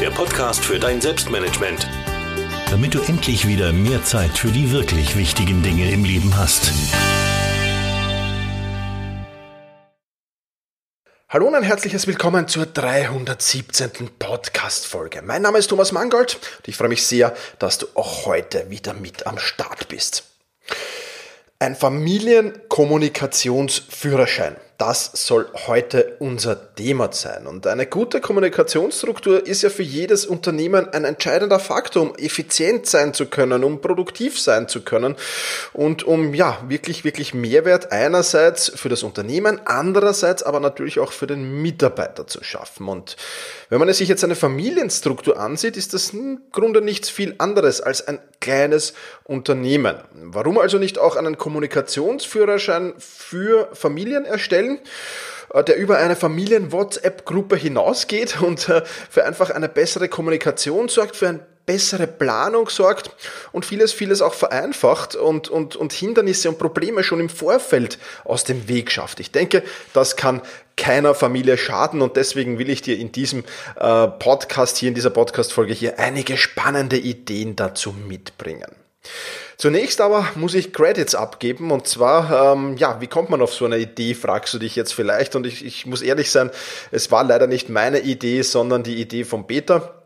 der Podcast für dein Selbstmanagement. Damit du endlich wieder mehr Zeit für die wirklich wichtigen Dinge im Leben hast. Hallo und ein herzliches Willkommen zur 317. Podcast-Folge. Mein Name ist Thomas Mangold und ich freue mich sehr, dass du auch heute wieder mit am Start bist. Ein Familienkommunikationsführerschein. Das soll heute unser Thema sein. Und eine gute Kommunikationsstruktur ist ja für jedes Unternehmen ein entscheidender Faktor, um effizient sein zu können, um produktiv sein zu können und um ja wirklich, wirklich Mehrwert einerseits für das Unternehmen, andererseits aber natürlich auch für den Mitarbeiter zu schaffen. Und wenn man sich jetzt eine Familienstruktur ansieht, ist das im Grunde nichts viel anderes als ein kleines Unternehmen. Warum also nicht auch einen Kommunikationsführerschein für Familien erstellen? Äh, der über eine Familien-WhatsApp-Gruppe hinausgeht und äh, für einfach eine bessere Kommunikation sorgt, für eine bessere Planung sorgt und vieles, vieles auch vereinfacht und, und, und Hindernisse und Probleme schon im Vorfeld aus dem Weg schafft. Ich denke, das kann keiner Familie schaden und deswegen will ich dir in diesem äh, Podcast hier, in dieser Podcast-Folge hier einige spannende Ideen dazu mitbringen. Zunächst aber muss ich Credits abgeben und zwar, ähm, ja, wie kommt man auf so eine Idee, fragst du dich jetzt vielleicht und ich, ich muss ehrlich sein, es war leider nicht meine Idee, sondern die Idee von Peter.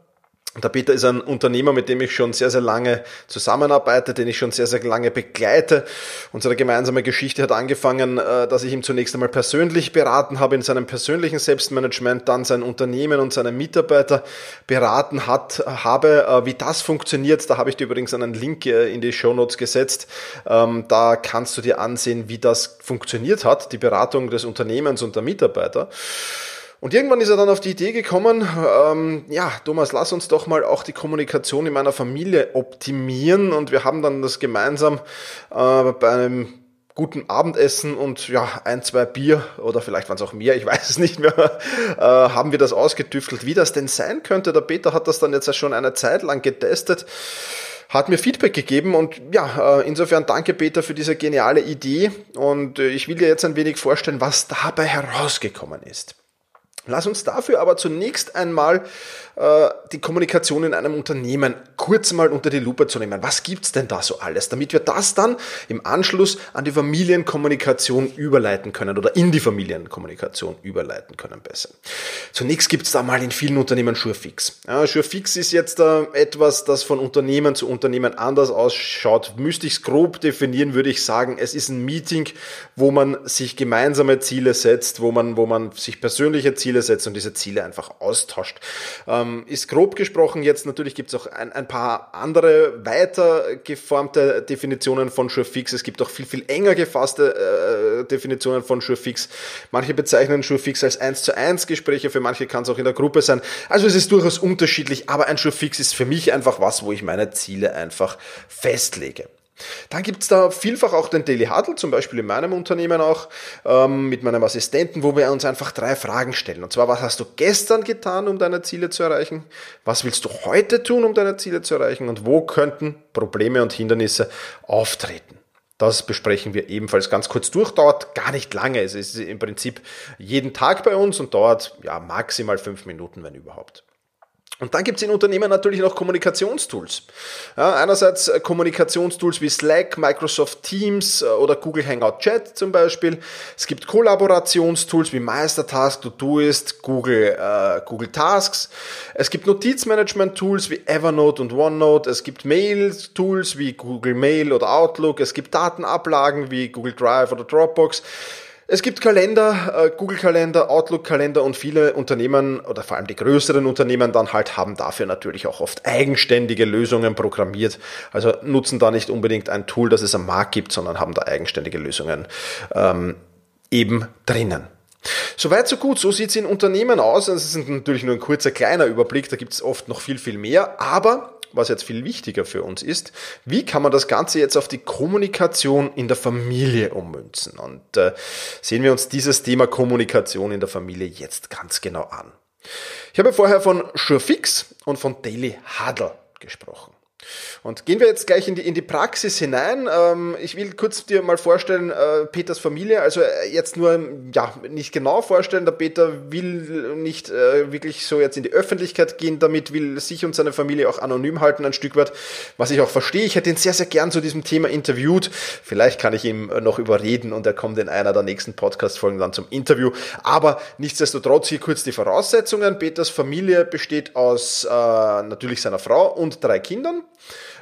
Der Peter ist ein Unternehmer, mit dem ich schon sehr, sehr lange zusammenarbeite, den ich schon sehr, sehr lange begleite. Unsere gemeinsame Geschichte hat angefangen, äh, dass ich ihm zunächst einmal persönlich beraten habe in seinem persönlichen Selbstmanagement, dann sein Unternehmen und seine Mitarbeiter beraten hat, habe, äh, wie das funktioniert. Da habe ich dir übrigens einen Link äh, in die Show Notes gesetzt. Ähm, da kannst du dir ansehen, wie das funktioniert hat, die Beratung des Unternehmens und der Mitarbeiter. Und irgendwann ist er dann auf die Idee gekommen, ähm, ja, Thomas, lass uns doch mal auch die Kommunikation in meiner Familie optimieren. Und wir haben dann das gemeinsam äh, bei einem guten Abendessen und ja, ein, zwei Bier oder vielleicht waren es auch mehr, ich weiß es nicht mehr, äh, haben wir das ausgetüftelt, wie das denn sein könnte. Der Peter hat das dann jetzt schon eine Zeit lang getestet hat mir Feedback gegeben und ja, äh, insofern danke Peter für diese geniale Idee und äh, ich will dir jetzt ein wenig vorstellen, was dabei herausgekommen ist. Lass uns dafür aber zunächst einmal die Kommunikation in einem Unternehmen kurz mal unter die Lupe zu nehmen. Was gibt's denn da so alles? Damit wir das dann im Anschluss an die Familienkommunikation überleiten können oder in die Familienkommunikation überleiten können besser. Zunächst gibt's da mal in vielen Unternehmen Surefix. Ja, Surefix ist jetzt äh, etwas, das von Unternehmen zu Unternehmen anders ausschaut. Müsste ich es grob definieren, würde ich sagen, es ist ein Meeting, wo man sich gemeinsame Ziele setzt, wo man, wo man sich persönliche Ziele setzt und diese Ziele einfach austauscht. Ähm, ist grob gesprochen jetzt, natürlich gibt es auch ein, ein paar andere weiter geformte Definitionen von Surefix. Es gibt auch viel, viel enger gefasste äh, Definitionen von Surefix. Manche bezeichnen Surefix als 1 zu 1 Gespräche, für manche kann es auch in der Gruppe sein. Also es ist durchaus unterschiedlich, aber ein Surefix ist für mich einfach was, wo ich meine Ziele einfach festlege. Dann gibt's da vielfach auch den Daily Huddle, zum Beispiel in meinem Unternehmen auch, ähm, mit meinem Assistenten, wo wir uns einfach drei Fragen stellen. Und zwar, was hast du gestern getan, um deine Ziele zu erreichen? Was willst du heute tun, um deine Ziele zu erreichen? Und wo könnten Probleme und Hindernisse auftreten? Das besprechen wir ebenfalls ganz kurz durch, dauert gar nicht lange. Es ist im Prinzip jeden Tag bei uns und dauert ja maximal fünf Minuten, wenn überhaupt. Und dann gibt es in Unternehmen natürlich noch Kommunikationstools. Ja, einerseits äh, Kommunikationstools wie Slack, Microsoft Teams äh, oder Google Hangout Chat zum Beispiel. Es gibt Kollaborationstools wie Meistertask, Todoist, Google, äh, Google Tasks. Es gibt Notizmanagement-Tools wie Evernote und OneNote. Es gibt Mail-Tools wie Google Mail oder Outlook. Es gibt Datenablagen wie Google Drive oder Dropbox. Es gibt Kalender, äh, Google-Kalender, Outlook-Kalender und viele Unternehmen oder vor allem die größeren Unternehmen dann halt haben dafür natürlich auch oft eigenständige Lösungen programmiert. Also nutzen da nicht unbedingt ein Tool, das es am Markt gibt, sondern haben da eigenständige Lösungen ähm, eben drinnen. Soweit so gut, so sieht es in Unternehmen aus. Das ist natürlich nur ein kurzer kleiner Überblick, da gibt es oft noch viel, viel mehr. Aber was jetzt viel wichtiger für uns ist, wie kann man das Ganze jetzt auf die Kommunikation in der Familie ummünzen? Und äh, sehen wir uns dieses Thema Kommunikation in der Familie jetzt ganz genau an. Ich habe vorher von SureFix und von Daily Huddle gesprochen. Und gehen wir jetzt gleich in die, in die Praxis hinein. Ähm, ich will kurz dir mal vorstellen, äh, Peters Familie, also äh, jetzt nur, ja, nicht genau vorstellen, der Peter will nicht äh, wirklich so jetzt in die Öffentlichkeit gehen damit, will sich und seine Familie auch anonym halten ein Stück weit, was ich auch verstehe. Ich hätte ihn sehr, sehr gern zu diesem Thema interviewt. Vielleicht kann ich ihm noch überreden und er kommt in einer der nächsten Podcast-Folgen dann zum Interview. Aber nichtsdestotrotz hier kurz die Voraussetzungen. Peters Familie besteht aus äh, natürlich seiner Frau und drei Kindern.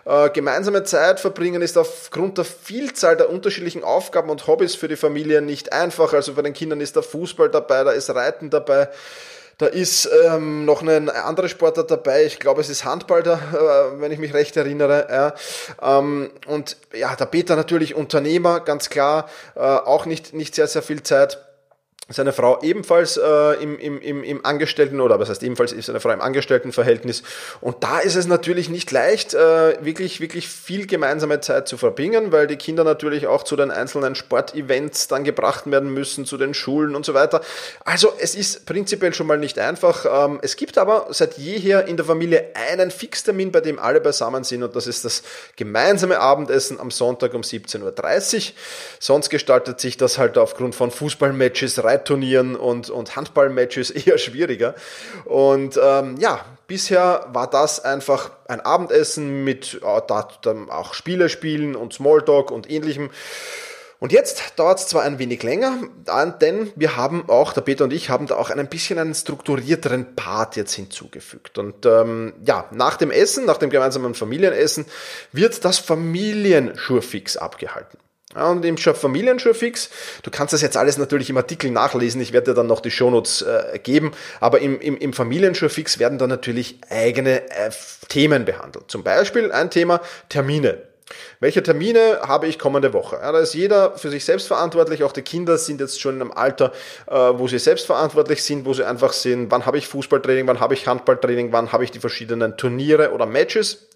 Äh, gemeinsame Zeit verbringen ist aufgrund der Vielzahl der unterschiedlichen Aufgaben und Hobbys für die Familie nicht einfach. Also bei den Kindern ist der Fußball dabei, da ist Reiten dabei. Da ist ähm, noch ein anderer Sportler dabei, ich glaube es ist Handball da, äh, wenn ich mich recht erinnere. Ja. Ähm, und ja, der Peter natürlich Unternehmer, ganz klar, äh, auch nicht, nicht sehr, sehr viel Zeit seine Frau ebenfalls äh, im, im, im, im Angestellten oder was heißt ebenfalls ist seine Frau im Angestelltenverhältnis und da ist es natürlich nicht leicht äh, wirklich wirklich viel gemeinsame Zeit zu verbringen, weil die Kinder natürlich auch zu den einzelnen Sportevents dann gebracht werden müssen, zu den Schulen und so weiter. Also es ist prinzipiell schon mal nicht einfach. Ähm, es gibt aber seit jeher in der Familie einen Fixtermin, bei dem alle beisammen sind und das ist das gemeinsame Abendessen am Sonntag um 17.30 Uhr. Sonst gestaltet sich das halt aufgrund von Fußballmatches, Reit Reitturnieren und, und Handballmatches eher schwieriger. Und ähm, ja, bisher war das einfach ein Abendessen mit äh, auch Spiele spielen und Smalltalk und ähnlichem. Und jetzt dauert es zwar ein wenig länger, denn wir haben auch, der Peter und ich haben da auch ein bisschen einen strukturierteren Part jetzt hinzugefügt. Und ähm, ja, nach dem Essen, nach dem gemeinsamen Familienessen, wird das Familienschurfix abgehalten. Und im Familienschurfix, du kannst das jetzt alles natürlich im Artikel nachlesen, ich werde dir dann noch die Shownotes äh, geben, aber im, im, im Familienschurfix werden dann natürlich eigene äh, Themen behandelt. Zum Beispiel ein Thema Termine. Welche Termine habe ich kommende Woche? Ja, da ist jeder für sich selbst verantwortlich. Auch die Kinder sind jetzt schon im Alter, äh, wo sie selbst verantwortlich sind, wo sie einfach sehen, wann habe ich Fußballtraining, wann habe ich Handballtraining, wann habe ich die verschiedenen Turniere oder Matches.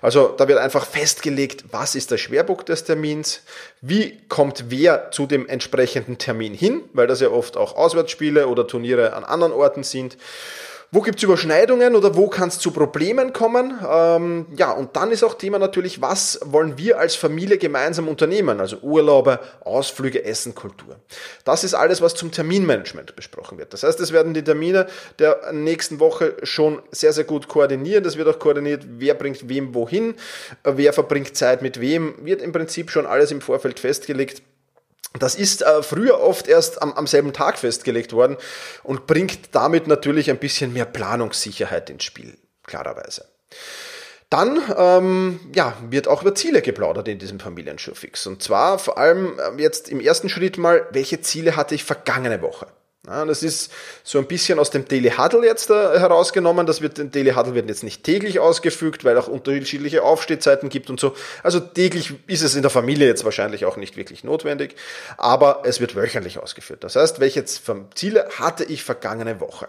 Also da wird einfach festgelegt, was ist der Schwerpunkt des Termins, wie kommt wer zu dem entsprechenden Termin hin, weil das ja oft auch Auswärtsspiele oder Turniere an anderen Orten sind. Wo gibt's Überschneidungen oder wo kann es zu Problemen kommen? Ähm, ja, und dann ist auch Thema natürlich, was wollen wir als Familie gemeinsam unternehmen? Also Urlaube, Ausflüge, Essen, Kultur. Das ist alles, was zum Terminmanagement besprochen wird. Das heißt, es werden die Termine der nächsten Woche schon sehr, sehr gut koordiniert. Es wird auch koordiniert, wer bringt wem wohin, äh, wer verbringt Zeit mit wem, wird im Prinzip schon alles im Vorfeld festgelegt. Das ist äh, früher oft erst am, am selben Tag festgelegt worden und bringt damit natürlich ein bisschen mehr Planungssicherheit ins Spiel, klarerweise. Dann ähm, ja, wird auch über Ziele geplaudert in diesem Familienschurfix. Und zwar vor allem äh, jetzt im ersten Schritt mal, welche Ziele hatte ich vergangene Woche? Ja, das ist so ein bisschen aus dem Daily Huddle jetzt äh, herausgenommen. Das wird, Daily Huddle wird jetzt nicht täglich ausgefügt, weil auch unterschiedliche Aufstehzeiten gibt und so. Also täglich ist es in der Familie jetzt wahrscheinlich auch nicht wirklich notwendig, aber es wird wöchentlich ausgeführt. Das heißt, welche Ziele hatte ich vergangene Woche?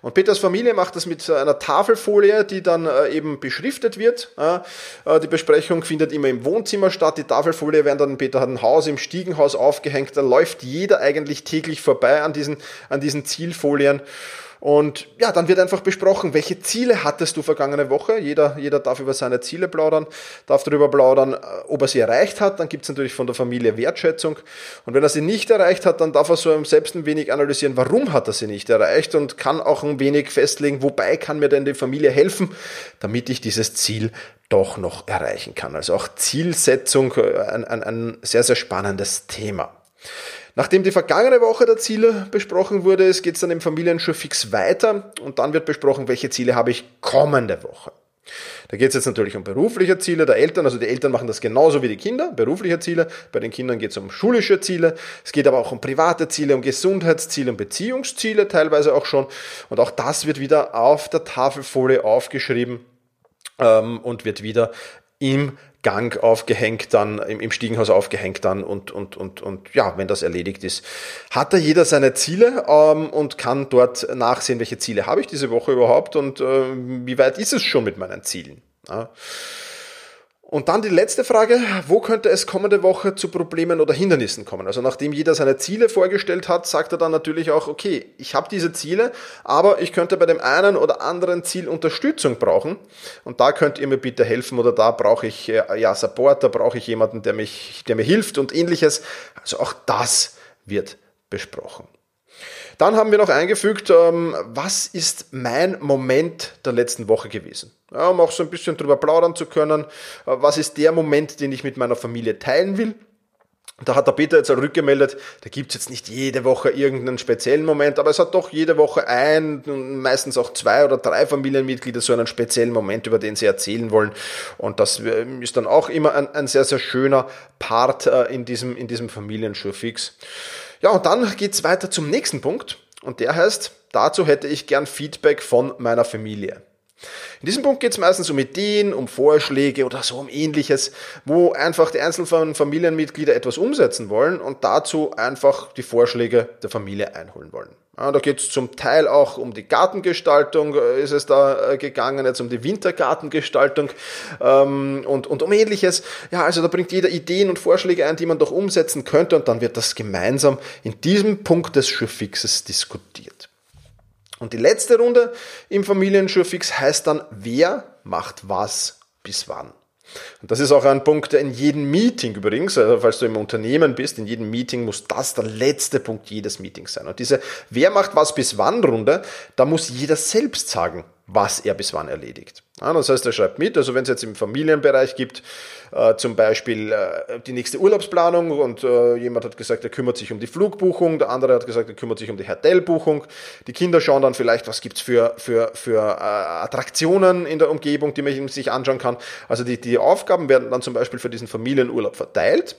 Und Peters Familie macht das mit einer Tafelfolie, die dann äh, eben beschriftet wird. Äh, die Besprechung findet immer im Wohnzimmer statt. Die Tafelfolie werden dann, Peter hat ein Haus im Stiegenhaus aufgehängt. Da läuft jeder eigentlich täglich vorbei an diesen, an diesen Zielfolien. Und ja, dann wird einfach besprochen, welche Ziele hattest du vergangene Woche. Jeder, jeder darf über seine Ziele plaudern, darf darüber plaudern, äh, ob er sie erreicht hat. Dann gibt es natürlich von der Familie Wertschätzung. Und wenn er sie nicht erreicht hat, dann darf er so selbst ein wenig analysieren, warum hat er sie nicht erreicht und kann auch ein wenig festlegen, wobei kann mir denn die Familie helfen, damit ich dieses Ziel doch noch erreichen kann. Also auch Zielsetzung, äh, ein, ein, ein sehr, sehr spannendes Thema. Nachdem die vergangene Woche der Ziele besprochen wurde, geht es dann im Familienschur fix weiter und dann wird besprochen, welche Ziele habe ich kommende Woche. Da geht es jetzt natürlich um berufliche Ziele der Eltern, also die Eltern machen das genauso wie die Kinder, berufliche Ziele. Bei den Kindern geht es um schulische Ziele, es geht aber auch um private Ziele, um Gesundheitsziele, um Beziehungsziele teilweise auch schon. Und auch das wird wieder auf der Tafelfolie aufgeschrieben ähm, und wird wieder im Gang aufgehängt dann, im, im Stiegenhaus aufgehängt dann und, und, und, und ja, wenn das erledigt ist, hat da jeder seine Ziele ähm, und kann dort nachsehen, welche Ziele habe ich diese Woche überhaupt und äh, wie weit ist es schon mit meinen Zielen. Ja. Und dann die letzte Frage, wo könnte es kommende Woche zu Problemen oder Hindernissen kommen? Also nachdem jeder seine Ziele vorgestellt hat, sagt er dann natürlich auch, okay, ich habe diese Ziele, aber ich könnte bei dem einen oder anderen Ziel Unterstützung brauchen und da könnt ihr mir bitte helfen oder da brauche ich äh, ja Support, da brauche ich jemanden, der mich, der mir hilft und ähnliches. Also auch das wird besprochen. Dann haben wir noch eingefügt, ähm, was ist mein Moment der letzten Woche gewesen? Ja, um auch so ein bisschen drüber plaudern zu können. Äh, was ist der Moment, den ich mit meiner Familie teilen will? Da hat der Peter jetzt auch rückgemeldet, da gibt's jetzt nicht jede Woche irgendeinen speziellen Moment, aber es hat doch jede Woche ein, meistens auch zwei oder drei Familienmitglieder so einen speziellen Moment, über den sie erzählen wollen. Und das äh, ist dann auch immer ein, ein sehr, sehr schöner Part äh, in diesem, in diesem Familienschurfix. Ja, und dann geht's weiter zum nächsten Punkt. Und der heißt, dazu hätte ich gern Feedback von meiner Familie. In diesem Punkt geht es meistens um Ideen, um Vorschläge oder so um ähnliches, wo einfach die einzelnen Familienmitglieder etwas umsetzen wollen und dazu einfach die Vorschläge der Familie einholen wollen. Ja, da geht es zum Teil auch um die Gartengestaltung, äh, ist es da äh, gegangen, jetzt um die Wintergartengestaltung ähm, und, und um ähnliches. Ja, also da bringt jeder Ideen und Vorschläge ein, die man doch umsetzen könnte und dann wird das gemeinsam in diesem Punkt des Schurfixes diskutiert. Und die letzte Runde im Familienschurfix heißt dann, wer macht was bis wann. Und das ist auch ein Punkt, der in jedem Meeting übrigens, also falls du im Unternehmen bist, in jedem Meeting muss das der letzte Punkt jedes Meetings sein. Und diese Wer macht was bis wann Runde, da muss jeder selbst sagen, was er bis wann erledigt. Ja, das heißt, er schreibt mit, also wenn es jetzt im Familienbereich gibt, äh, zum Beispiel äh, die nächste Urlaubsplanung und äh, jemand hat gesagt, er kümmert sich um die Flugbuchung, der andere hat gesagt, er kümmert sich um die Hotelbuchung. Die Kinder schauen dann vielleicht, was gibt's für, für, für äh, Attraktionen in der Umgebung, die man sich anschauen kann. Also die, die Aufgaben werden dann zum Beispiel für diesen Familienurlaub verteilt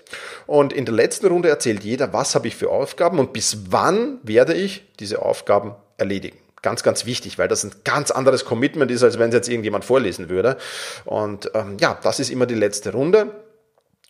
und in der letzten Runde erzählt jeder, was habe ich für Aufgaben und bis wann werde ich diese Aufgaben erledigen. Ganz, ganz wichtig, weil das ein ganz anderes Commitment ist, als wenn es jetzt irgendjemand vorlesen würde. Und ähm, ja, das ist immer die letzte Runde.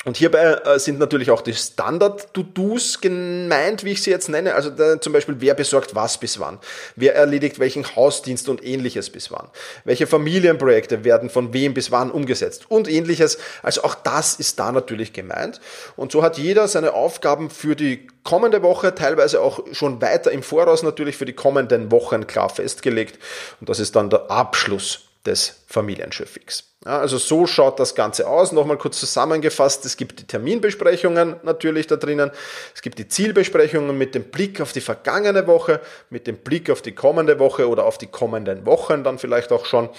Und hierbei äh, sind natürlich auch die Standard-To-Dos gemeint, wie ich sie jetzt nenne. Also zum Beispiel, wer besorgt was bis wann? Wer erledigt welchen Hausdienst und ähnliches bis wann? Welche Familienprojekte werden von wem bis wann umgesetzt? Und ähnliches. Also auch das ist da natürlich gemeint. Und so hat jeder seine Aufgaben für die kommende Woche, teilweise auch schon weiter im Voraus natürlich für die kommenden Wochen klar festgelegt. Und das ist dann der Abschluss des Familienschiffigs. Ja, also so schaut das Ganze aus. Nochmal kurz zusammengefasst. Es gibt die Terminbesprechungen natürlich da drinnen. Es gibt die Zielbesprechungen mit dem Blick auf die vergangene Woche, mit dem Blick auf die kommende Woche oder auf die kommenden Wochen dann vielleicht auch schon.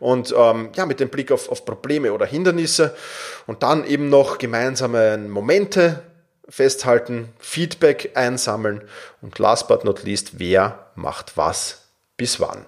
Und ähm, ja, mit dem Blick auf, auf Probleme oder Hindernisse. Und dann eben noch gemeinsame Momente festhalten, Feedback einsammeln und last but not least, wer macht was bis wann.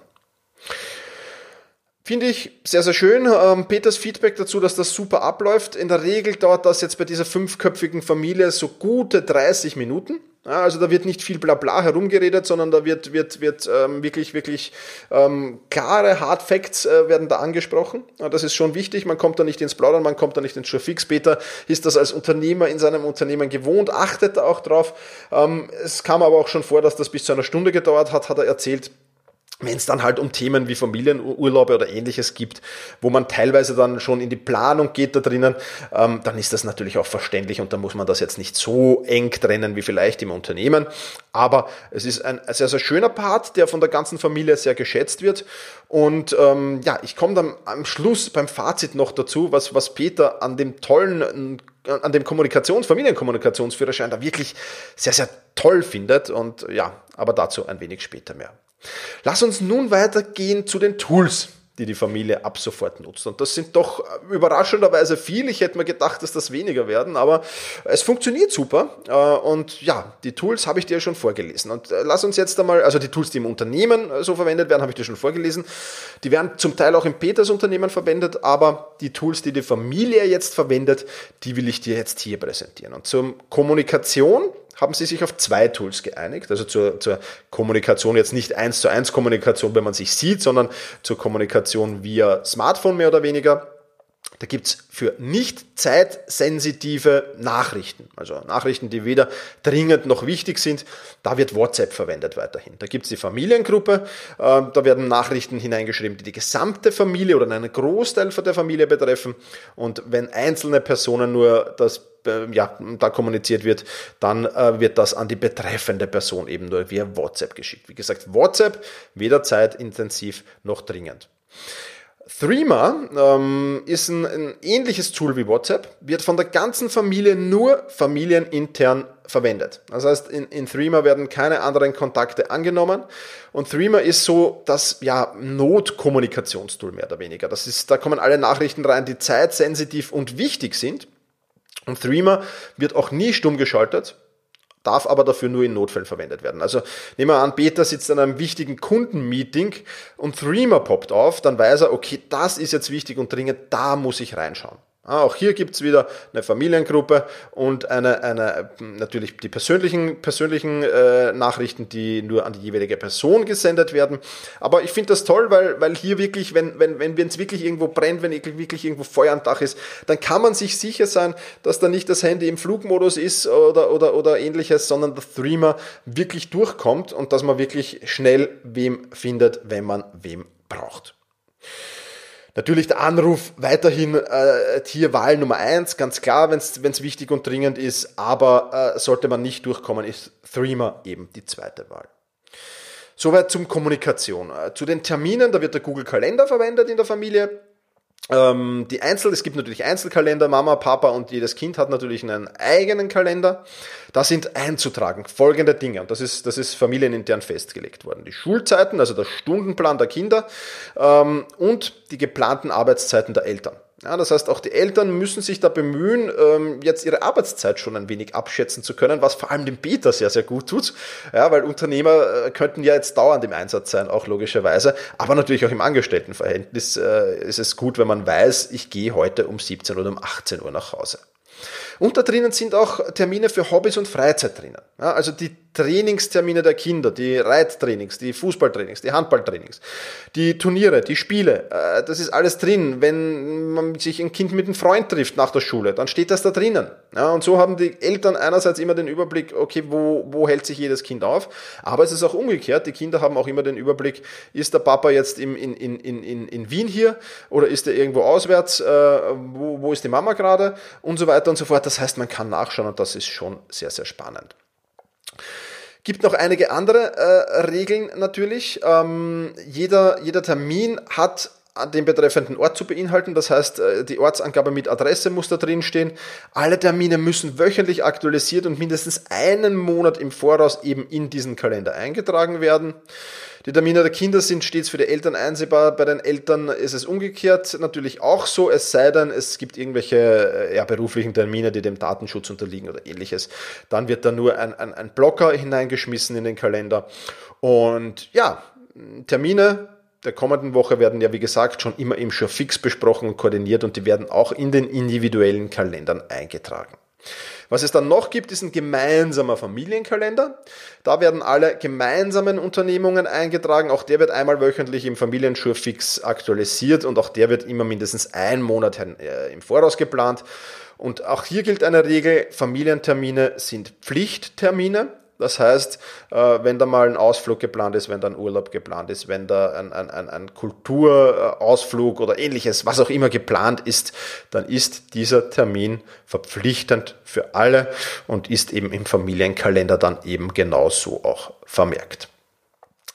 Finde ich sehr, sehr schön. Ähm, Peters Feedback dazu, dass das super abläuft. In der Regel dauert das jetzt bei dieser fünfköpfigen Familie so gute 30 Minuten. Ja, also da wird nicht viel Blabla herumgeredet, sondern da wird, wird, wird ähm, wirklich, wirklich ähm, klare Hard Facts äh, werden da angesprochen. Ja, das ist schon wichtig. Man kommt da nicht ins Plaudern, man kommt da nicht ins Schurfix. Peter ist das als Unternehmer in seinem Unternehmen gewohnt, achtet da auch drauf. Ähm, es kam aber auch schon vor, dass das bis zu einer Stunde gedauert hat, hat er erzählt wenn es dann halt um Themen wie Familienurlaube oder ähnliches gibt, wo man teilweise dann schon in die Planung geht da drinnen, ähm, dann ist das natürlich auch verständlich und da muss man das jetzt nicht so eng trennen wie vielleicht im Unternehmen. Aber es ist ein sehr, sehr schöner Part, der von der ganzen Familie sehr geschätzt wird. Und ähm, ja, ich komme dann am Schluss beim Fazit noch dazu, was, was Peter an dem tollen an dem Kommunikations-, Familienkommunikationsführerschein da wirklich sehr, sehr toll findet. Und ja, aber dazu ein wenig später mehr. Lass uns nun weitergehen zu den Tools, die die Familie ab sofort nutzt. Und das sind doch überraschenderweise viel. Ich hätte mir gedacht, dass das weniger werden, aber es funktioniert super. Äh, und ja, die Tools habe ich dir schon vorgelesen. Und äh, lass uns jetzt einmal, also die Tools, die im Unternehmen so verwendet werden, habe ich dir schon vorgelesen. Die werden zum Teil auch im Peters Unternehmen verwendet, aber die Tools, die die Familie jetzt verwendet, die will ich dir jetzt hier präsentieren. Und zur Kommunikation haben sie sich auf zwei Tools geeinigt. Also zur, zur Kommunikation jetzt nicht eins zu eins Kommunikation, wenn man sich sieht, sondern zur Kommunikation via Smartphone mehr oder weniger. Da gibt's für nicht zeitsensitive Nachrichten, also Nachrichten, die weder dringend noch wichtig sind, da wird WhatsApp verwendet weiterhin. Da gibt's die Familiengruppe, äh, da werden Nachrichten hineingeschrieben, die die gesamte Familie oder einen Großteil von der Familie betreffen. Und wenn einzelne Personen nur das äh, ja, da kommuniziert wird, dann äh, wird das an die betreffende Person eben nur via WhatsApp geschickt. Wie gesagt, WhatsApp weder zeitintensiv noch dringend. Threema ähm, ist ein, ein, ähnliches Tool wie WhatsApp, wird von der ganzen Familie nur familienintern verwendet. Das heißt, in, in Threema werden keine anderen Kontakte angenommen und Threema ist so das ja, Notkommunikationstool mehr oder weniger. Das ist, da kommen alle Nachrichten rein, die zeitsensitiv und wichtig sind und Threema wird auch nie stumm geschaltet, darf aber dafür nur in Notfällen verwendet werden. Also nehmen wir an, Peter sitzt an einem wichtigen Kundenmeeting und Threema poppt auf, dann weiß er, okay, das ist jetzt wichtig und dringend, da muss ich reinschauen. Ah, auch hier gibt's wieder eine Familiengruppe und eine, eine natürlich die persönlichen, persönlichen äh, Nachrichten, die nur an die jeweilige Person gesendet werden. Aber ich finde das toll, weil, weil hier wirklich, wenn wenn wenn es wirklich irgendwo brennt, wenn wirklich irgendwo Feuer am Dach ist, dann kann man sich sicher sein, dass da nicht das Handy im Flugmodus ist oder, oder, oder ähnliches, sondern der Streamer wirklich durchkommt und dass man wirklich schnell wem findet, wenn man wem braucht. Natürlich der Anruf weiterhin äh, hier Wahl Nummer eins, ganz klar, wenn es wichtig und dringend ist, aber äh, sollte man nicht durchkommen, ist Threema eben die zweite Wahl. Soweit zum Kommunikation. Äh, zu den Terminen, da wird der Google Kalender verwendet in der Familie. Ähm, die Einzel, es gibt natürlich Einzelkalender, Mama, Papa und jedes Kind hat natürlich einen eigenen Kalender. Da sind einzutragen folgende Dinge und das ist, das ist familienintern festgelegt worden. Die Schulzeiten, also der Stundenplan der Kinder ähm, und die geplanten Arbeitszeiten der Eltern. Ja, das heißt, auch die Eltern müssen sich da bemühen, ähm, jetzt ihre Arbeitszeit schon ein wenig abschätzen zu können, was vor allem dem Peter sehr, sehr gut tut. Ja, weil Unternehmer äh, könnten ja jetzt dauernd im Einsatz sein, auch logischerweise. Aber natürlich auch im Angestelltenverhältnis äh, ist es gut, wenn man weiß, ich gehe heute um 17 oder um 18 Uhr nach Hause. Und da drinnen sind auch Termine für Hobbys und Freizeit drinnen. Ja, also die Trainingstermine der Kinder, die Reittrainings, die Fußballtrainings, die Handballtrainings, die Turniere, die Spiele, äh, das ist alles drin. Wenn man sich ein Kind mit einem Freund trifft nach der Schule, dann steht das da drinnen. Ja, und so haben die Eltern einerseits immer den Überblick, okay, wo, wo hält sich jedes Kind auf, aber es ist auch umgekehrt, die Kinder haben auch immer den Überblick, ist der Papa jetzt im, in, in, in, in Wien hier oder ist er irgendwo auswärts, äh, wo, wo ist die Mama gerade und so weiter und so fort. Das heißt, man kann nachschauen und das ist schon sehr, sehr spannend. Gibt noch einige andere äh, Regeln natürlich. Ähm, jeder, jeder Termin hat den betreffenden Ort zu beinhalten. Das heißt, äh, die Ortsangabe mit Adresse muss da drin stehen. Alle Termine müssen wöchentlich aktualisiert und mindestens einen Monat im Voraus eben in diesen Kalender eingetragen werden. Die Termine der Kinder sind stets für die Eltern einsehbar. Bei den Eltern ist es umgekehrt natürlich auch so, es sei denn, es gibt irgendwelche äh, ja, beruflichen Termine, die dem Datenschutz unterliegen oder ähnliches. Dann wird da nur ein, ein, ein Blocker hineingeschmissen in den Kalender. Und ja, Termine der kommenden Woche werden ja, wie gesagt, schon immer im Show fix besprochen und koordiniert und die werden auch in den individuellen Kalendern eingetragen. Was es dann noch gibt, ist ein gemeinsamer Familienkalender. Da werden alle gemeinsamen Unternehmungen eingetragen. Auch der wird einmal wöchentlich im Familienschurfix aktualisiert und auch der wird immer mindestens ein Monat äh, im Voraus geplant. Und auch hier gilt eine Regel, Familientermine sind Pflichttermine. Das heißt, äh, wenn da mal ein Ausflug geplant ist, wenn da ein Urlaub geplant ist, wenn da ein, ein, ein, ein Kulturausflug oder ähnliches, was auch immer geplant ist, dann ist dieser Termin verpflichtend für alle und ist eben im Familienkalender dann eben genauso auch vermerkt.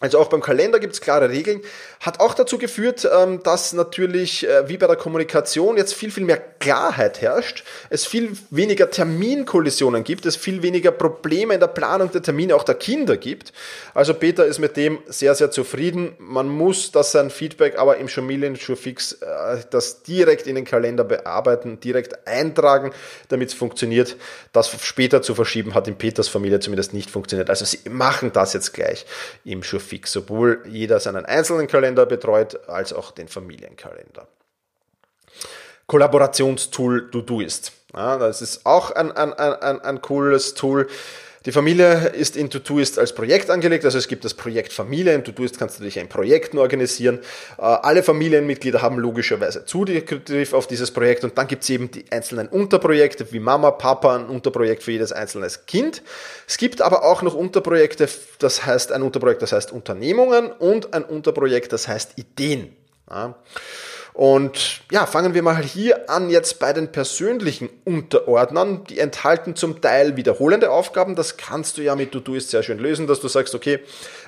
Also auch beim Kalender gibt es klare Regeln. Hat auch dazu geführt, ähm, dass natürlich äh, wie bei der Kommunikation jetzt viel, viel mehr Klarheit herrscht, es viel weniger Terminkollisionen gibt, es viel weniger Probleme in der Planung der Termine auch der Kinder gibt. Also Peter ist mit dem sehr, sehr zufrieden. Man muss das sein Feedback aber im Familienschurfix äh, das direkt in den Kalender bearbeiten, direkt eintragen, damit es funktioniert. Das später zu verschieben hat in Peters Familie zumindest nicht funktioniert. Also sie machen das jetzt gleich im Schurfix fix, sowohl jeder seinen einzelnen Kalender betreut, als auch den Familienkalender. Kollaborationstool Todoist. Ja, das ist auch ein, ein, ein, ein cooles Tool. Die Familie ist in Todoist als Projekt angelegt, also es gibt das Projekt Familie. In Todoist kannst du dich ein Projekt organisieren. Äh, alle Familienmitglieder haben logischerweise Zugriff auf dieses Projekt und dann gibt es eben die einzelnen Unterprojekte wie Mama, Papa, ein Unterprojekt für jedes einzelne Kind. Es gibt aber auch noch Unterprojekte, das heißt ein Unterprojekt, das heißt Unternehmungen und ein Unterprojekt, das heißt Ideen. Ja. Und ja, fangen wir mal hier an jetzt bei den persönlichen Unterordnern. Die enthalten zum Teil wiederholende Aufgaben. Das kannst du ja mit Todoist sehr schön lösen, dass du sagst, okay,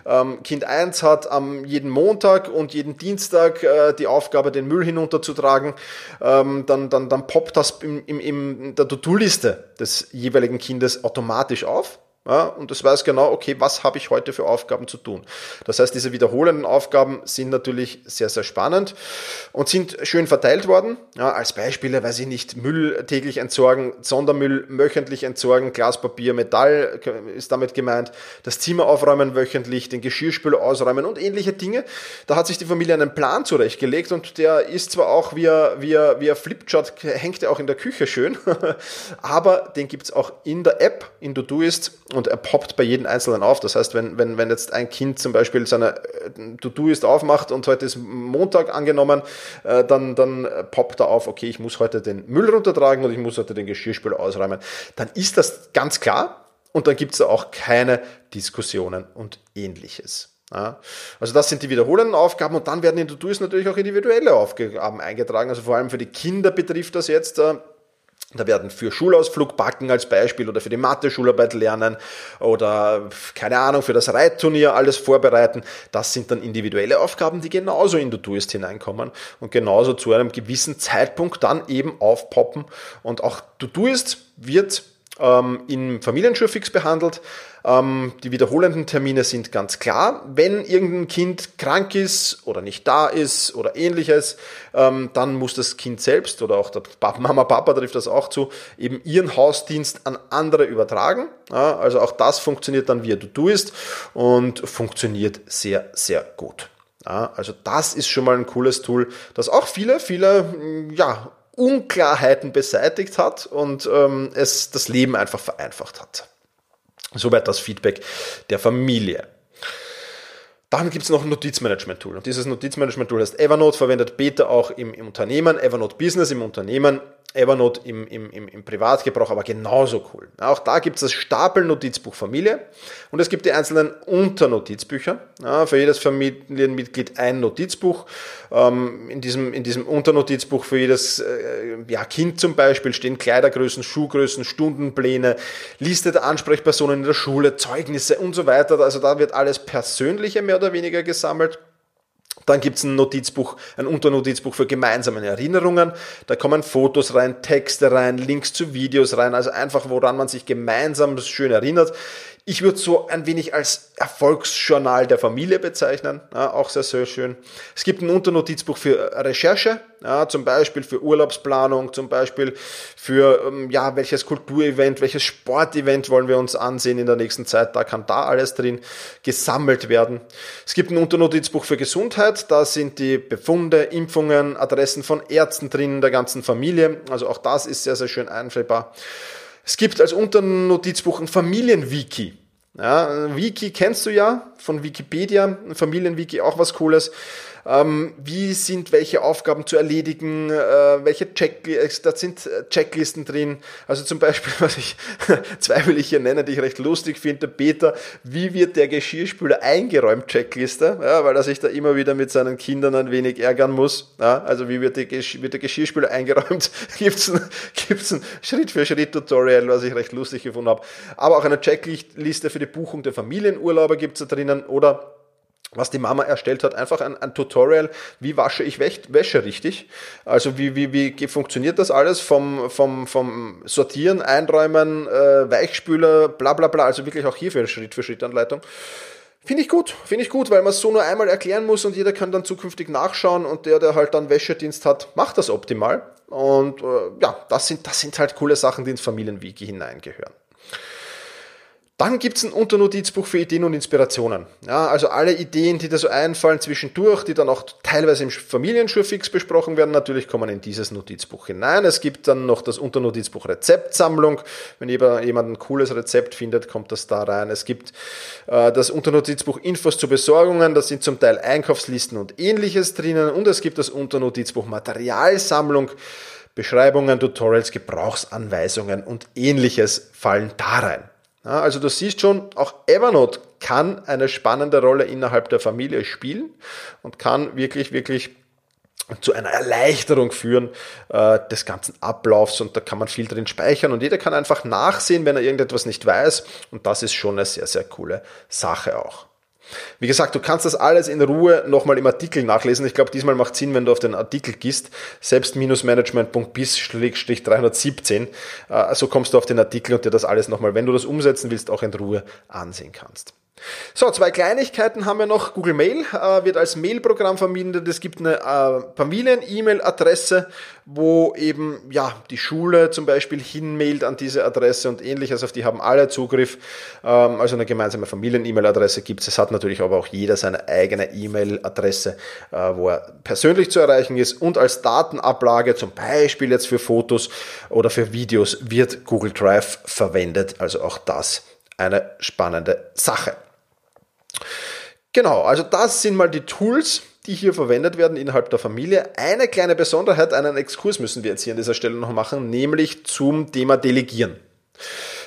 ähm, Kind 1 hat am jeden Montag und jeden Dienstag äh, die Aufgabe, den Müll hinunterzutragen. Ähm, dann, dann, dann poppt das in, in, in der To-Do-Liste des jeweiligen Kindes automatisch auf. Ja, und es weiß genau, okay, was habe ich heute für Aufgaben zu tun. Das heißt, diese wiederholenden Aufgaben sind natürlich sehr, sehr spannend und sind schön verteilt worden. Ja, als Beispiele, weiß ich nicht, Müll täglich entsorgen, Sondermüll wöchentlich entsorgen, Glaspapier, Metall ist damit gemeint, das Zimmer aufräumen wöchentlich, den Geschirrspüler ausräumen und ähnliche Dinge. Da hat sich die Familie einen Plan zurechtgelegt und der ist zwar auch via, via, via Flipchart, hängt er auch in der Küche schön, aber den gibt's auch in der App, in Todoist und er poppt bei jedem Einzelnen auf. Das heißt, wenn, wenn, wenn jetzt ein Kind zum Beispiel seine äh, To-Do-Ist aufmacht und heute ist Montag angenommen, äh, dann, dann poppt er auf, okay, ich muss heute den Müll runtertragen und ich muss heute den Geschirrspüler ausräumen. Dann ist das ganz klar und dann gibt es auch keine Diskussionen und ähnliches. Ja, also das sind die wiederholenden Aufgaben und dann werden in To-Do's natürlich auch individuelle Aufgaben eingetragen. Also vor allem für die Kinder betrifft das jetzt. Äh, da werden für Schulausflug backen als Beispiel oder für die Mathe-Schularbeit lernen oder keine Ahnung, für das Reitturnier alles vorbereiten. Das sind dann individuelle Aufgaben, die genauso in Todoist hineinkommen und genauso zu einem gewissen Zeitpunkt dann eben aufpoppen. Und auch Todoist wird ähm, im Familienschurfix behandelt. Ähm, die wiederholenden Termine sind ganz klar. Wenn irgendein Kind krank ist oder nicht da ist oder ähnliches, ähm, dann muss das Kind selbst oder auch der Mama, Papa trifft das auch zu, eben ihren Hausdienst an andere übertragen. Ja, also auch das funktioniert dann wie du tust und funktioniert sehr, sehr gut. Ja, also das ist schon mal ein cooles Tool, das auch viele, viele, ja, Unklarheiten beseitigt hat und ähm, es das Leben einfach vereinfacht hat. Soweit das Feedback der Familie. Dann gibt es noch ein Notizmanagement-Tool. Und dieses Notizmanagement-Tool heißt Evernote, verwendet Beta auch im, im Unternehmen, Evernote Business im Unternehmen Evernote im, im, im, im Privatgebrauch aber genauso cool. Auch da gibt es das Stapel-Notizbuch Familie und es gibt die einzelnen Unternotizbücher. Ja, für jedes Familienmitglied ein Notizbuch. Ähm, in, diesem, in diesem Unternotizbuch für jedes äh, ja, Kind zum Beispiel stehen Kleidergrößen, Schuhgrößen, Stundenpläne, Liste der Ansprechpersonen in der Schule, Zeugnisse und so weiter. Also da wird alles Persönliche mehr oder weniger gesammelt. Dann gibt es ein Notizbuch, ein Unternotizbuch für gemeinsame Erinnerungen. Da kommen Fotos rein, Texte rein, Links zu Videos rein, also einfach, woran man sich gemeinsam schön erinnert. Ich würde so ein wenig als Erfolgsjournal der Familie bezeichnen, ja, auch sehr, sehr schön. Es gibt ein Unternotizbuch für Recherche, ja, zum Beispiel für Urlaubsplanung, zum Beispiel für, ähm, ja, welches Kulturevent, welches Sportevent wollen wir uns ansehen in der nächsten Zeit, da kann da alles drin gesammelt werden. Es gibt ein Unternotizbuch für Gesundheit, da sind die Befunde, Impfungen, Adressen von Ärzten drin, der ganzen Familie, also auch das ist sehr, sehr schön einstellbar. Es gibt als Unternotizbuch ein Familienwiki. Ja, Wiki kennst du ja von Wikipedia, Familienwiki auch was Cooles ähm, wie sind welche Aufgaben zu erledigen, äh, welche Checklisten, da sind äh, Checklisten drin. Also zum Beispiel, was ich, zwei will ich hier nennen, die ich recht lustig finde, Peter, wie wird der Geschirrspüler eingeräumt, Checkliste, ja, weil er sich da immer wieder mit seinen Kindern ein wenig ärgern muss. Ja, also wie wird, die, wird der Geschirrspüler eingeräumt, gibt's ein, gibt's ein Schritt-für-Schritt-Tutorial, was ich recht lustig gefunden habe. Aber auch eine Checkliste für die Buchung der Familienurlaube gibt's da drinnen oder was die Mama erstellt hat, einfach ein, ein Tutorial, wie wasche ich Wäsche richtig. Also wie, wie, wie funktioniert das alles vom, vom, vom Sortieren, Einräumen, äh, Weichspüler, bla bla bla. Also wirklich auch hier für eine Schritt-für-Schritt-Anleitung. Finde ich gut, finde ich gut, weil man es so nur einmal erklären muss und jeder kann dann zukünftig nachschauen und der, der halt dann Wäschedienst hat, macht das optimal. Und äh, ja, das sind, das sind halt coole Sachen, die ins Familienwiki hineingehören. Dann gibt es ein Unternotizbuch für Ideen und Inspirationen. Ja, also alle Ideen, die da so einfallen zwischendurch, die dann auch teilweise im Familienschurfix besprochen werden, natürlich kommen in dieses Notizbuch hinein. Es gibt dann noch das Unternotizbuch Rezeptsammlung. Wenn jemand ein cooles Rezept findet, kommt das da rein. Es gibt äh, das Unternotizbuch Infos zu Besorgungen. Da sind zum Teil Einkaufslisten und ähnliches drinnen. Und es gibt das Unternotizbuch Materialsammlung. Beschreibungen, Tutorials, Gebrauchsanweisungen und ähnliches fallen da rein. Ja, also du siehst schon, auch Evernote kann eine spannende Rolle innerhalb der Familie spielen und kann wirklich, wirklich zu einer Erleichterung führen äh, des ganzen Ablaufs und da kann man viel drin speichern und jeder kann einfach nachsehen, wenn er irgendetwas nicht weiß und das ist schon eine sehr, sehr coole Sache auch. Wie gesagt, du kannst das alles in Ruhe nochmal im Artikel nachlesen. Ich glaube, diesmal macht Sinn, wenn du auf den Artikel gehst, selbst-management.bis-317. Äh, so kommst du auf den Artikel und dir das alles nochmal, wenn du das umsetzen willst, auch in Ruhe ansehen kannst. So, zwei Kleinigkeiten haben wir noch. Google Mail äh, wird als Mailprogramm vermietet. Es gibt eine äh, Familien-E-Mail-Adresse, wo eben ja die Schule zum Beispiel hinmailt an diese Adresse und ähnliches. Auf die haben alle Zugriff. Ähm, also eine gemeinsame Familien-E-Mail-Adresse gibt es. Es hat natürlich aber auch jeder seine eigene E-Mail-Adresse, äh, wo er persönlich zu erreichen ist. Und als Datenablage, zum Beispiel jetzt für Fotos oder für Videos, wird Google Drive verwendet. Also auch das eine spannende Sache. Genau, also das sind mal die Tools, die hier verwendet werden innerhalb der Familie. Eine kleine Besonderheit, einen Exkurs müssen wir jetzt hier an dieser Stelle noch machen, nämlich zum Thema Delegieren.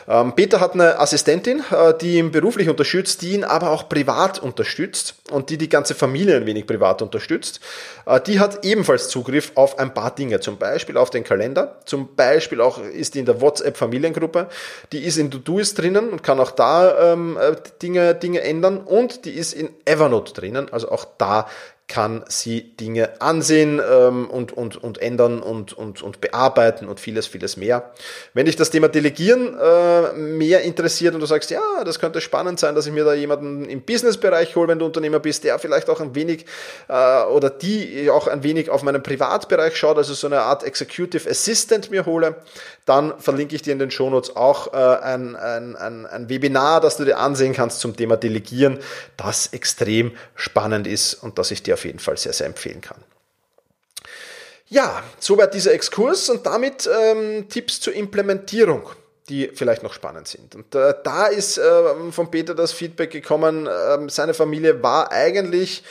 Ähm, Peter hat eine Assistentin, äh, die ihn beruflich unterstützt, die ihn aber auch privat unterstützt und die die ganze Familie ein wenig privat unterstützt. Äh, die hat ebenfalls Zugriff auf ein paar Dinge, zum Beispiel auf den Kalender, zum Beispiel auch ist die in der WhatsApp-Familiengruppe, die ist in Todoist drinnen und kann auch da ähm, äh, Dinge, Dinge ändern und die ist in Evernote drinnen, also auch da kann sie Dinge ansehen ähm, und, und, und ändern und, und, und bearbeiten und vieles, vieles mehr. Wenn dich das Thema Delegieren äh, mehr interessiert und du sagst, ja, das könnte spannend sein, dass ich mir da jemanden im Businessbereich hole, wenn du Unternehmer bist, der vielleicht auch ein wenig äh, oder die auch ein wenig auf meinen Privatbereich schaut, also so eine Art Executive Assistant mir hole, dann verlinke ich dir in den Shownotes auch äh, ein, ein, ein, ein Webinar, das du dir ansehen kannst zum Thema Delegieren, das extrem spannend ist und das ich dir auf jeden Fall sehr, sehr empfehlen kann. Ja, soweit dieser Exkurs und damit ähm, Tipps zur Implementierung die vielleicht noch spannend sind. Und äh, da ist äh, von Peter das Feedback gekommen, äh, seine Familie war eigentlich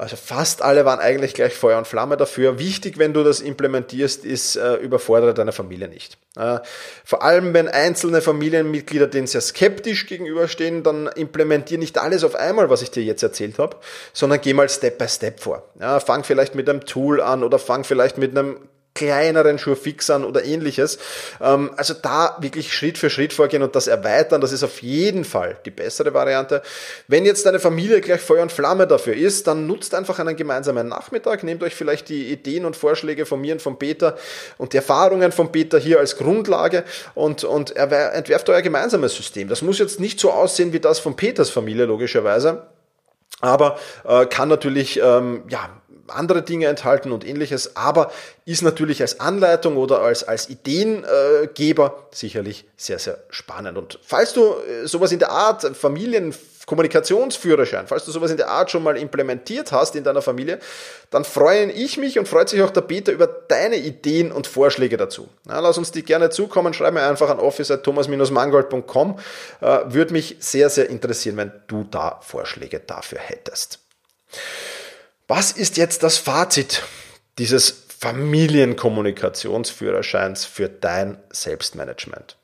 also fast alle waren eigentlich gleich Feuer und Flamme dafür. Wichtig, wenn du das implementierst, ist, äh, überfordere deine Familie nicht. Äh, vor allem, wenn einzelne Familienmitglieder denen sehr skeptisch gegenüberstehen, dann implementier nicht alles auf einmal, was ich dir jetzt erzählt habe, sondern geh mal Step by Step vor. Ja, fang vielleicht mit einem Tool an oder fang vielleicht mit einem kleineren Schuhfixern oder ähnliches. Ähm, also da wirklich Schritt für Schritt vorgehen und das erweitern, das ist auf jeden Fall die bessere Variante. Wenn jetzt deine Familie gleich Feuer und Flamme dafür ist, dann nutzt einfach einen gemeinsamen Nachmittag, nehmt euch vielleicht die Ideen und Vorschläge von mir und von Peter und die Erfahrungen von Peter hier als Grundlage und, und entwerft euer gemeinsames System. Das muss jetzt nicht so aussehen wie das von Peters Familie, logischerweise. Aber äh, kann natürlich ähm, ja, andere Dinge enthalten und ähnliches, aber ist natürlich als Anleitung oder als, als Ideengeber sicherlich sehr, sehr spannend. Und falls du äh, sowas in der Art Familienkommunikationsführerschein, falls du sowas in der Art schon mal implementiert hast in deiner Familie, dann freue ich mich und freut sich auch der Peter über deine Ideen und Vorschläge dazu. Ja, lass uns die gerne zukommen, schreib mir einfach an office.thomas-mangold.com. Äh, Würde mich sehr, sehr interessieren, wenn du da Vorschläge dafür hättest. Was ist jetzt das Fazit dieses Familienkommunikationsführerscheins für dein Selbstmanagement?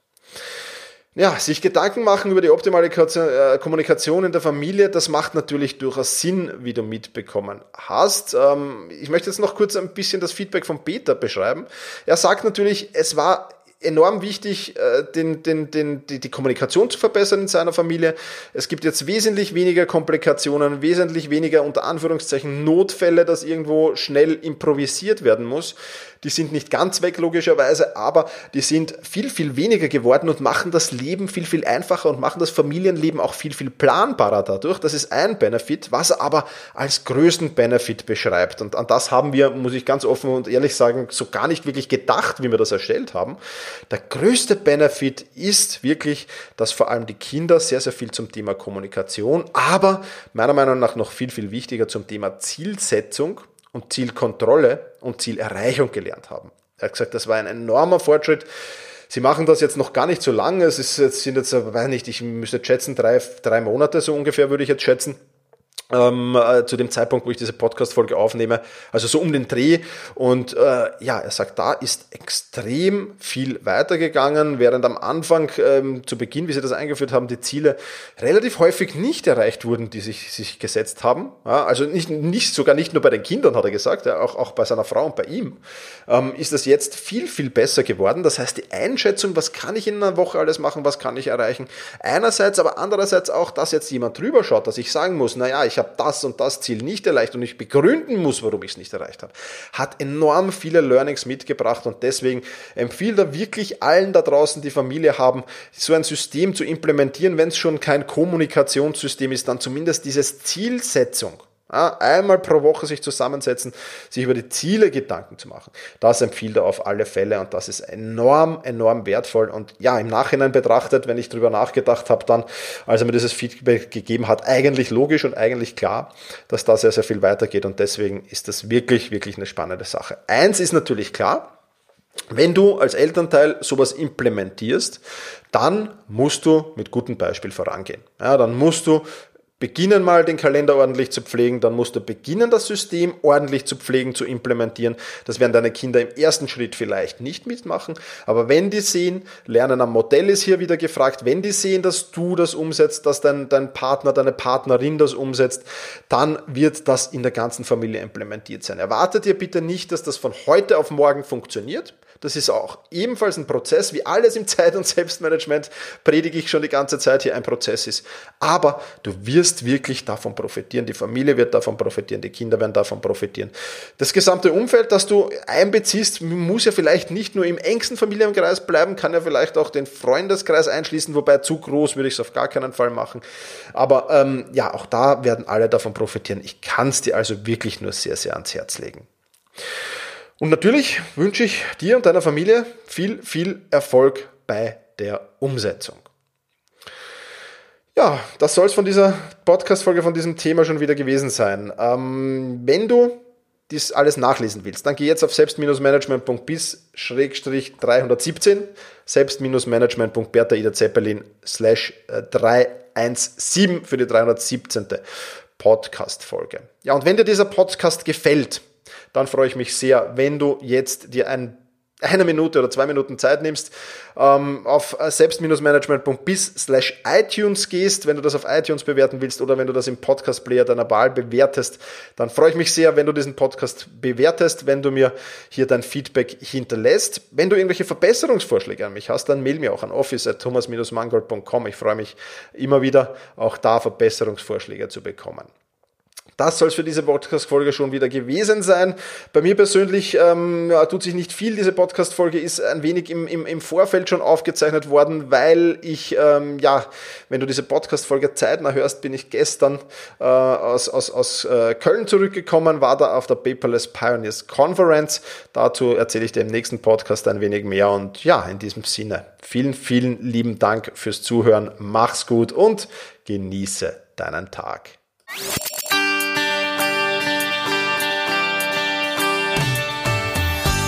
Ja, sich Gedanken machen über die optimale äh, Kommunikation in der Familie, das macht natürlich durchaus Sinn, wie du mitbekommen hast. Ähm, ich möchte jetzt noch kurz ein bisschen das Feedback von Peter beschreiben. Er sagt natürlich, es war enorm wichtig, äh, den, den, den, die, die Kommunikation zu verbessern in seiner Familie. Es gibt jetzt wesentlich weniger Komplikationen, wesentlich weniger unter Anführungszeichen Notfälle, dass irgendwo schnell improvisiert werden muss. Die sind nicht ganz weg, logischerweise, aber die sind viel, viel weniger geworden und machen das Leben viel, viel einfacher und machen das Familienleben auch viel, viel planbarer dadurch. Das ist ein Benefit, was er aber als größten Benefit beschreibt. Und an das haben wir, muss ich ganz offen und ehrlich sagen, so gar nicht wirklich gedacht, wie wir das erstellt haben. Der größte Benefit ist wirklich, dass vor allem die Kinder sehr, sehr viel zum Thema Kommunikation, aber meiner Meinung nach noch viel, viel wichtiger zum Thema Zielsetzung und Zielkontrolle und Zielerreichung gelernt haben. Er hat gesagt, das war ein enormer Fortschritt. Sie machen das jetzt noch gar nicht so lange. Es ist, jetzt sind jetzt, weiß nicht, ich müsste schätzen, drei, drei Monate so ungefähr würde ich jetzt schätzen ähm, äh, zu dem Zeitpunkt, wo ich diese Podcast-Folge aufnehme, also so um den Dreh. Und äh, ja, er sagt, da ist extrem viel weitergegangen, während am Anfang, ähm, zu Beginn, wie sie das eingeführt haben, die Ziele relativ häufig nicht erreicht wurden, die sich, sich gesetzt haben. Ja, also nicht, nicht, sogar nicht nur bei den Kindern, hat er gesagt, ja, auch, auch bei seiner Frau und bei ihm, ähm, ist das jetzt viel, viel besser geworden. Das heißt, die Einschätzung, was kann ich in einer Woche alles machen, was kann ich erreichen, einerseits, aber andererseits auch, dass jetzt jemand drüber schaut, dass ich sagen muss, naja, ich ich habe das und das Ziel nicht erreicht und ich begründen muss, warum ich es nicht erreicht habe, hat enorm viele Learnings mitgebracht und deswegen empfiehlt er wirklich allen da draußen, die Familie haben, so ein System zu implementieren, wenn es schon kein Kommunikationssystem ist, dann zumindest dieses Zielsetzung einmal pro Woche sich zusammensetzen, sich über die Ziele Gedanken zu machen. Das empfiehlt er auf alle Fälle und das ist enorm, enorm wertvoll. Und ja, im Nachhinein betrachtet, wenn ich drüber nachgedacht habe, dann, als er mir dieses Feedback gegeben hat, eigentlich logisch und eigentlich klar, dass da sehr, sehr viel weitergeht. Und deswegen ist das wirklich, wirklich eine spannende Sache. Eins ist natürlich klar, wenn du als Elternteil sowas implementierst, dann musst du mit gutem Beispiel vorangehen. Ja, dann musst du beginnen mal den Kalender ordentlich zu pflegen, dann musst du beginnen, das System ordentlich zu pflegen, zu implementieren. Das werden deine Kinder im ersten Schritt vielleicht nicht mitmachen, aber wenn die sehen, Lernen am Modell ist hier wieder gefragt, wenn die sehen, dass du das umsetzt, dass dein, dein Partner, deine Partnerin das umsetzt, dann wird das in der ganzen Familie implementiert sein. Erwartet ihr bitte nicht, dass das von heute auf morgen funktioniert. Das ist auch ebenfalls ein Prozess, wie alles im Zeit- und Selbstmanagement predige ich schon die ganze Zeit hier ein Prozess ist. Aber du wirst wirklich davon profitieren. Die Familie wird davon profitieren, die Kinder werden davon profitieren. Das gesamte Umfeld, das du einbeziehst, muss ja vielleicht nicht nur im engsten Familienkreis bleiben, kann ja vielleicht auch den Freundeskreis einschließen, wobei zu groß würde ich es auf gar keinen Fall machen. Aber ähm, ja, auch da werden alle davon profitieren. Ich kann es dir also wirklich nur sehr, sehr ans Herz legen. Und natürlich wünsche ich dir und deiner Familie viel, viel Erfolg bei der Umsetzung. Ja, das soll es von dieser Podcast-Folge, von diesem Thema schon wieder gewesen sein. Ähm, wenn du dies alles nachlesen willst, dann geh jetzt auf selbst-management.bis-317, selbst-management.bertha Ida Zeppelin slash 317 für die 317. Podcast-Folge. Ja, und wenn dir dieser Podcast gefällt, dann freue ich mich sehr, wenn du jetzt dir ein eine Minute oder zwei Minuten Zeit nimmst, ähm, auf selbst-management.bis slash iTunes gehst, wenn du das auf iTunes bewerten willst oder wenn du das im Podcast-Player deiner Wahl bewertest, dann freue ich mich sehr, wenn du diesen Podcast bewertest, wenn du mir hier dein Feedback hinterlässt. Wenn du irgendwelche Verbesserungsvorschläge an mich hast, dann mail mir auch an office.thomas-mangold.com. Ich freue mich immer wieder, auch da Verbesserungsvorschläge zu bekommen. Das soll es für diese Podcast-Folge schon wieder gewesen sein. Bei mir persönlich ähm, ja, tut sich nicht viel. Diese Podcast-Folge ist ein wenig im, im, im Vorfeld schon aufgezeichnet worden, weil ich, ähm, ja, wenn du diese Podcast-Folge zeitnah hörst, bin ich gestern äh, aus, aus, aus äh, Köln zurückgekommen, war da auf der Paperless Pioneers Conference. Dazu erzähle ich dir im nächsten Podcast ein wenig mehr. Und ja, in diesem Sinne, vielen, vielen lieben Dank fürs Zuhören. Mach's gut und genieße deinen Tag.